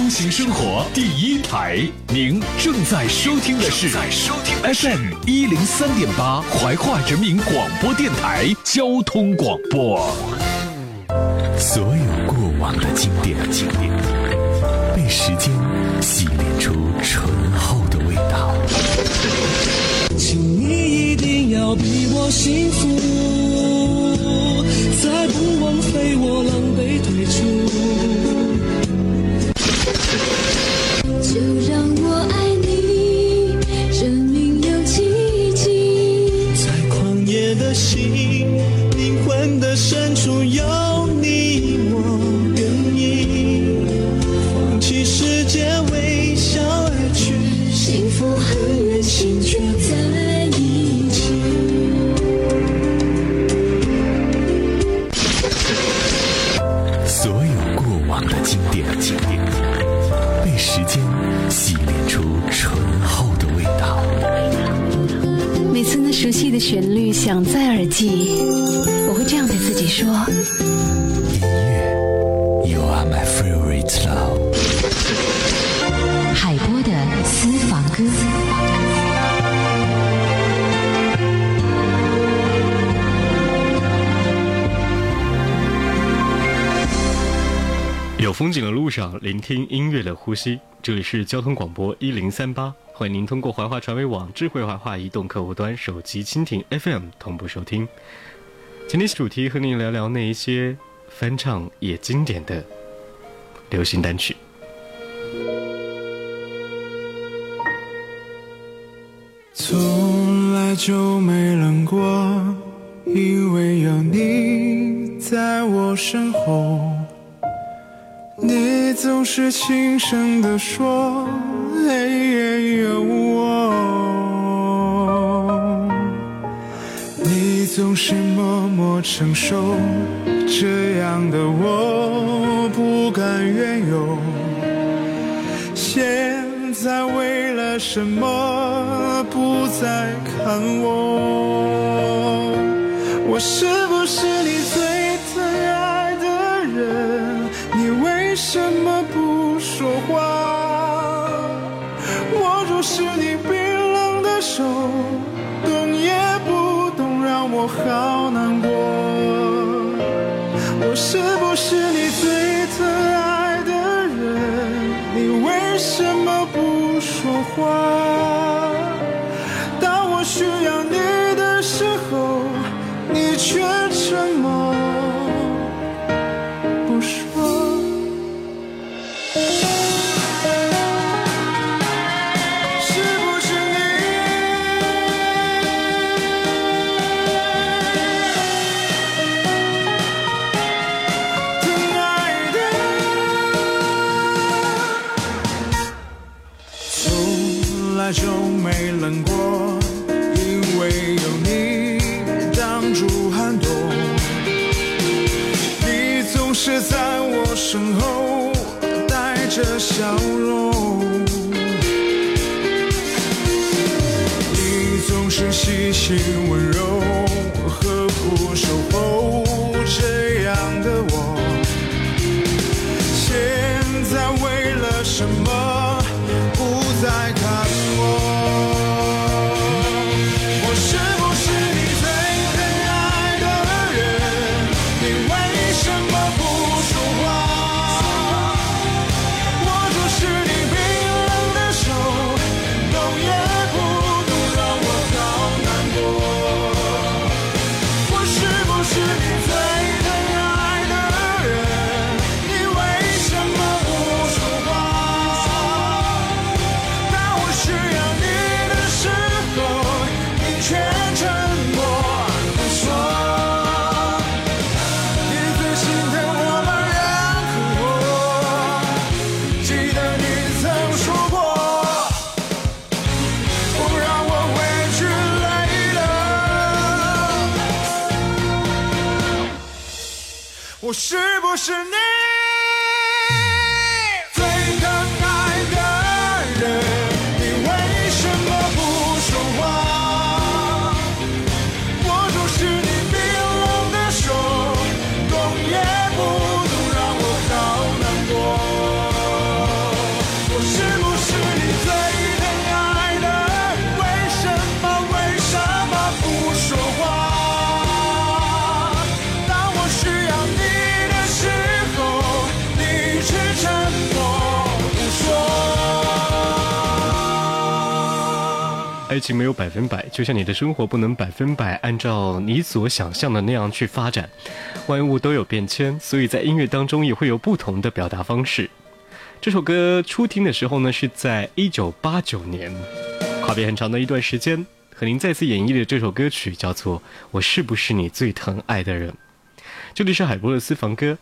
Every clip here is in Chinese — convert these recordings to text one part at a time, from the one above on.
出行生活第一台，您正在收听的是 FM 一零三点八怀化人民广播电台交通广播。所有过往的经典，经典被时间洗炼出醇厚的味道。请你一定要比我幸福，再不枉费我狼狈退出。就让 my favorite love。海波的私房歌。有风景的路上，聆听音乐的呼吸。这里是交通广播一零三八，欢迎您通过怀化传媒网、智慧怀化移动客户端、手机蜻蜓 FM 同步收听。今天主题和您聊聊那一些翻唱也经典的流行单曲。从来就没冷过，因为有你在我身后。你总是轻声地说，黑夜，有我。你总是默默承受，这样的我不甘愿有。现在为了什么不再看我？我是不是你不守候情没有百分百，就像你的生活不能百分百按照你所想象的那样去发展，万物都有变迁，所以在音乐当中也会有不同的表达方式。这首歌初听的时候呢，是在一九八九年，跨别很长的一段时间，和您再次演绎的这首歌曲叫做《我是不是你最疼爱的人》。这里是海波的私房歌。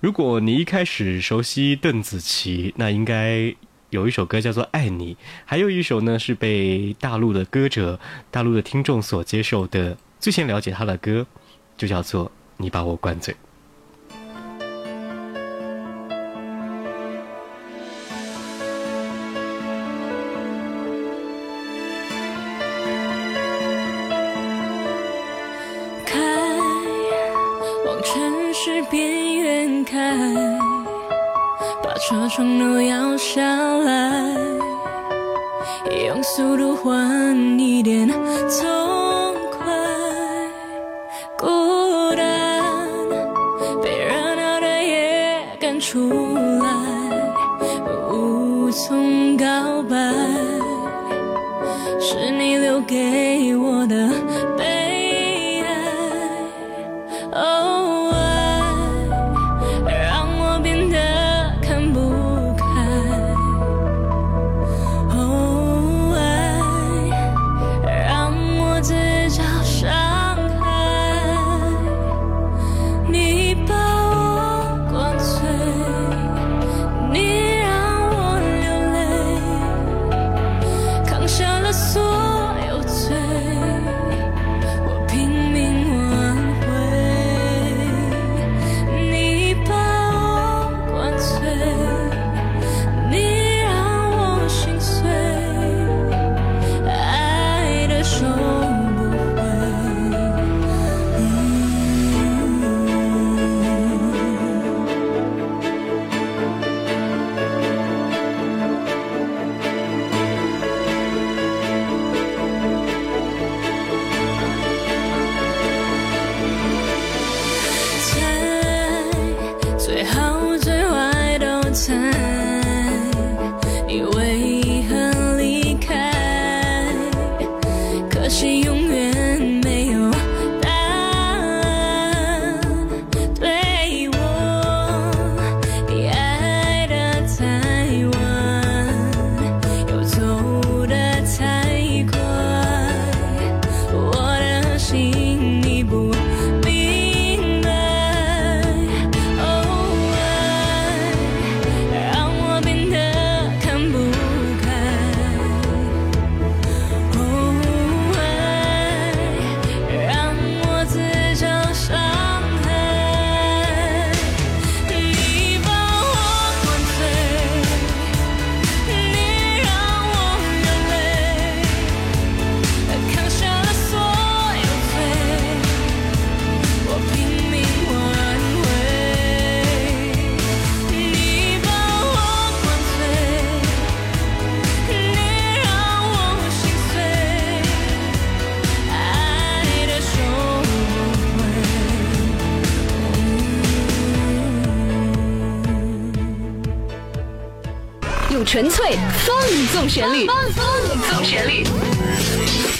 如果你一开始熟悉邓紫棋，那应该有一首歌叫做《爱你》，还有一首呢是被大陆的歌者、大陆的听众所接受的，最先了解他的歌，就叫做《你把我灌醉》。开，往城市边缘开，把车窗都摇下来，用速度换一点痛纯粹放纵旋律，放纵旋律，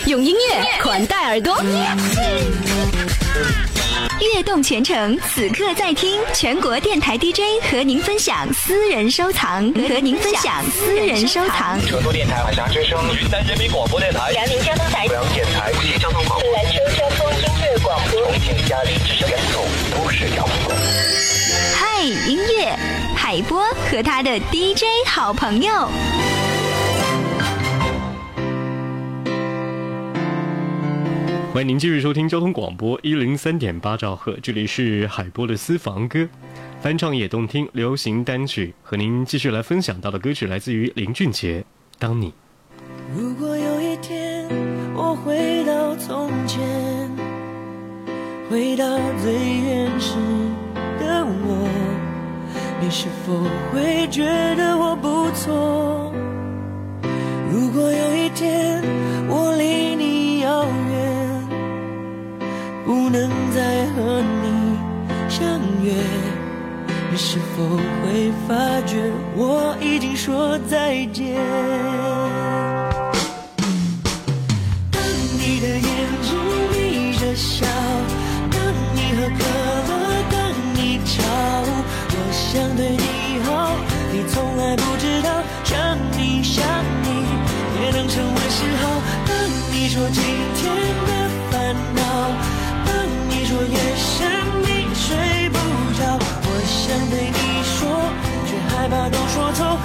用音乐款待耳朵。悦动全程，此刻在听，全国电台 DJ 和您分享私人收藏，和您分享私人收藏。成都电台海峡之声、云南人民广播电台、辽宁交通台、辽阳电台、无锡交通广播、兰州交通音乐广播。重庆嘉陵之声、都市交通。嗨，音乐，海波和他的 DJ 好朋友。欢迎您继续收听交通广播一零三点八兆赫，这里是海波的私房歌，翻唱也动听流行单曲，和您继续来分享到的歌曲来自于林俊杰，《当你》。如果有一天我回到从前，回到最原始你是否会觉得我不错？如果有一天我离你遥远，不能再和你相约，你是否会发觉我已经说再见？当你的。眼说走，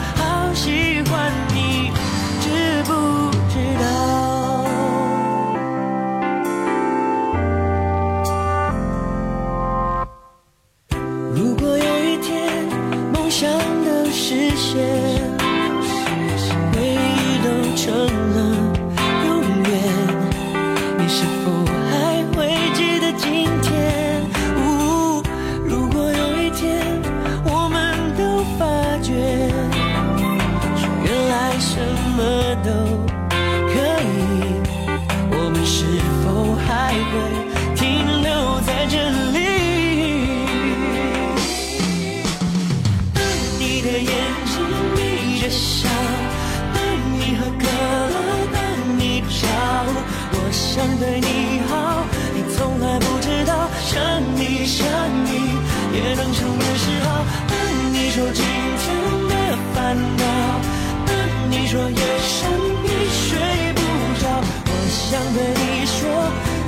说夜深你睡不着，我想对你说，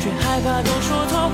却害怕都说错，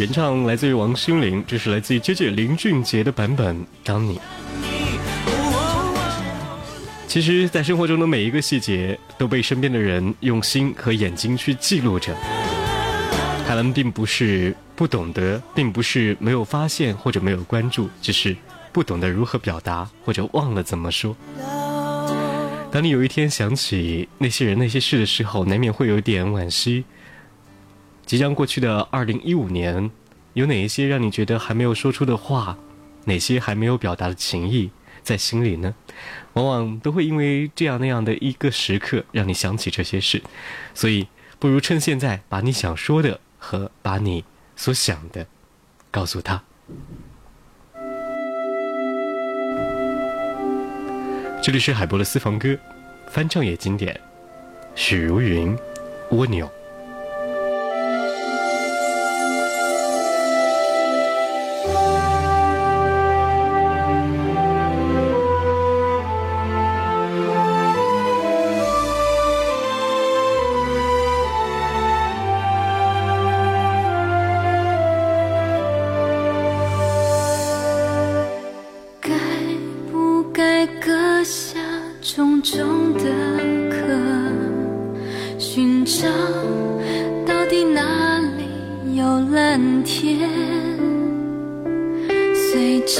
原唱来自于王心凌，这是来自于 JJ 林俊杰的版本《当你》。其实，在生活中的每一个细节都被身边的人用心和眼睛去记录着。他们并不是不懂得，并不是没有发现或者没有关注，只是不懂得如何表达，或者忘了怎么说。当你有一天想起那些人、那些事的时候，难免会有点惋惜。即将过去的二零一五年，有哪一些让你觉得还没有说出的话，哪些还没有表达的情谊在心里呢？往往都会因为这样那样的一个时刻，让你想起这些事。所以，不如趁现在把你想说的和把你所想的告诉他。这里是海波的私房歌，翻唱也经典，许茹芸《蜗牛》。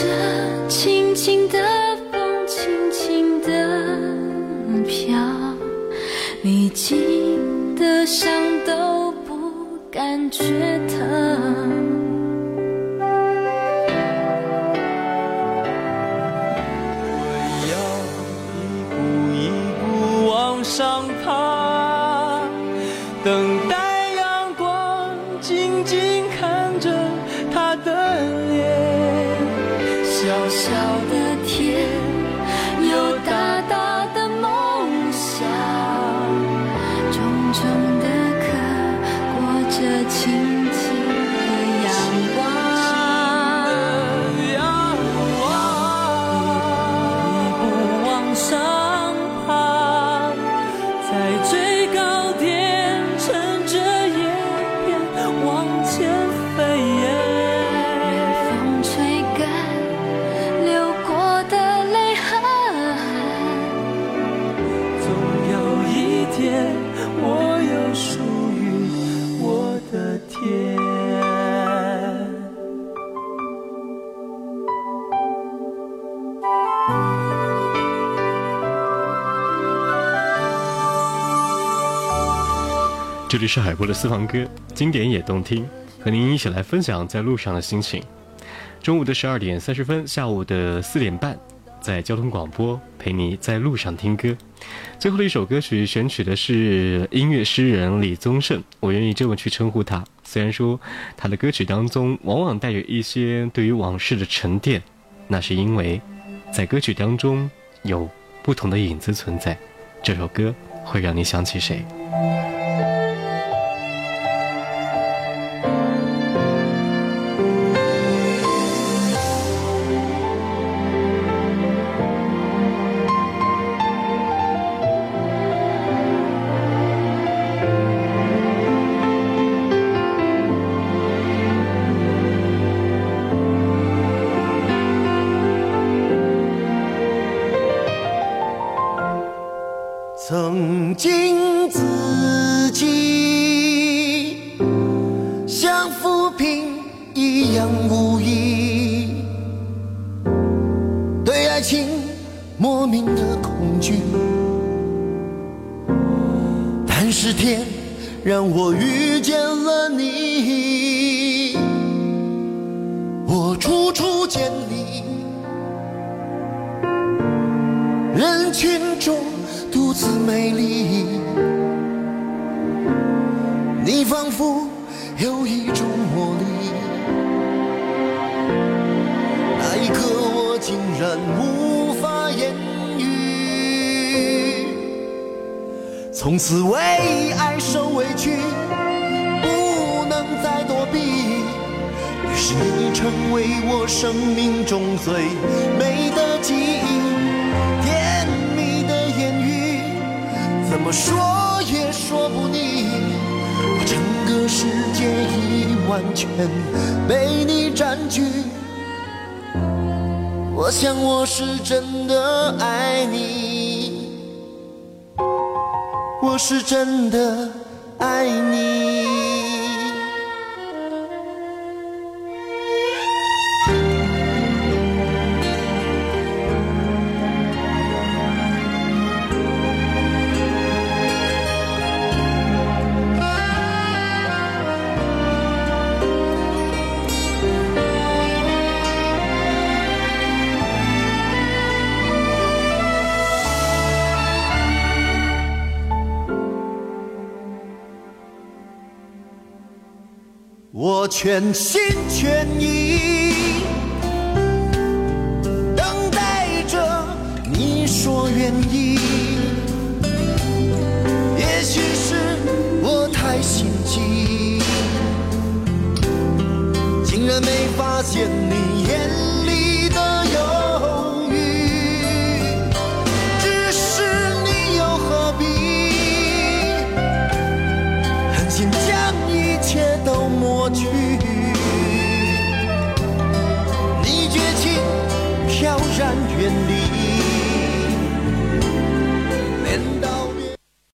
这轻轻的风，轻轻的飘，历经的伤都不感觉疼。这里是海波的私房歌，经典也动听，和您一起来分享在路上的心情。中午的十二点三十分，下午的四点半，在交通广播陪你在路上听歌。最后的一首歌曲选取的是音乐诗人李宗盛，我愿意这么去称呼他。虽然说他的歌曲当中往往带有一些对于往事的沉淀，那是因为在歌曲当中有不同的影子存在。这首歌会让你想起谁？一样无依，对爱情莫名的恐惧。但是天让我遇见了你，我处处见你，人群中。独自美丽，你仿佛有一种无法言语。从此为爱受委屈，不能再躲避。于是你成为我生命中最美的记忆。甜蜜的言语怎么说也说不腻，我整个世界已完全被你占据。我想我是真的爱你，我是真的爱你。全心全意。